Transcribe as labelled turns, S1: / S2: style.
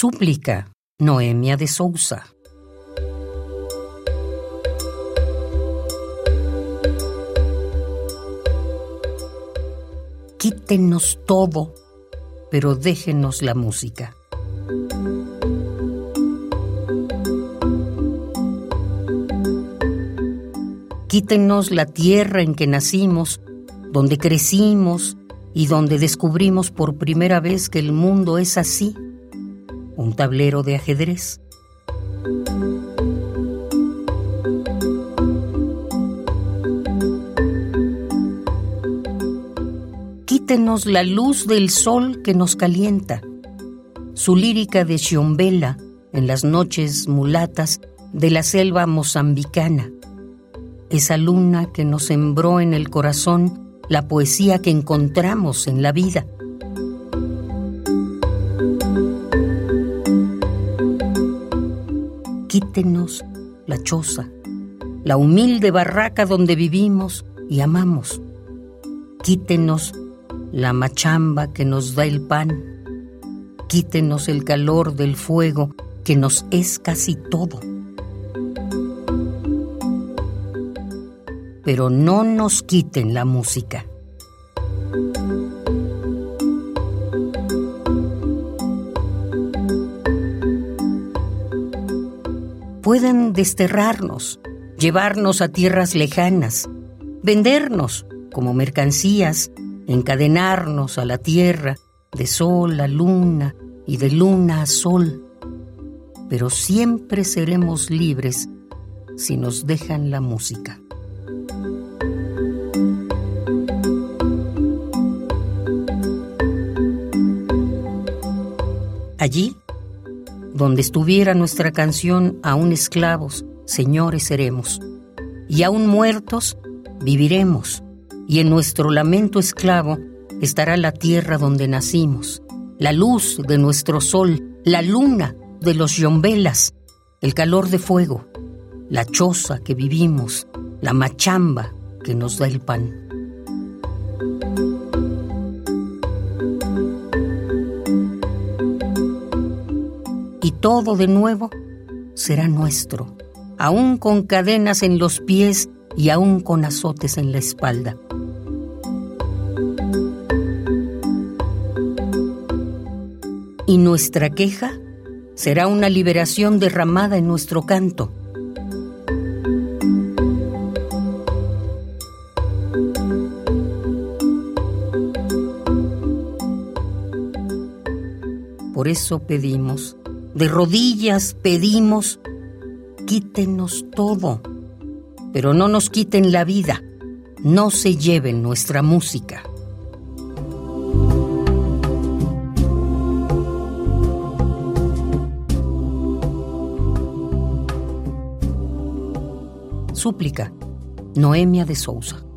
S1: Súplica, Noemia de Sousa. Quítenos todo, pero déjenos la música. Quítenos la tierra en que nacimos, donde crecimos y donde descubrimos por primera vez que el mundo es así, un tablero de ajedrez. Quítenos la luz del sol que nos calienta, su lírica de Xiombela en las noches mulatas de la selva mozambicana esa luna que nos sembró en el corazón la poesía que encontramos en la vida. Quítenos la choza, la humilde barraca donde vivimos y amamos. Quítenos la machamba que nos da el pan. Quítenos el calor del fuego que nos es casi todo. pero no nos quiten la música. Pueden desterrarnos, llevarnos a tierras lejanas, vendernos como mercancías, encadenarnos a la tierra de sol a luna y de luna a sol. Pero siempre seremos libres si nos dejan la música. Allí, donde estuviera nuestra canción, aún esclavos, señores seremos, y aún muertos, viviremos, y en nuestro lamento esclavo estará la tierra donde nacimos, la luz de nuestro sol, la luna de los yombelas, el calor de fuego, la choza que vivimos, la machamba que nos da el pan. Todo de nuevo será nuestro, aún con cadenas en los pies y aún con azotes en la espalda. Y nuestra queja será una liberación derramada en nuestro canto. Por eso pedimos de rodillas pedimos, quítenos todo, pero no nos quiten la vida, no se lleven nuestra música. Súplica, Noemia de Sousa.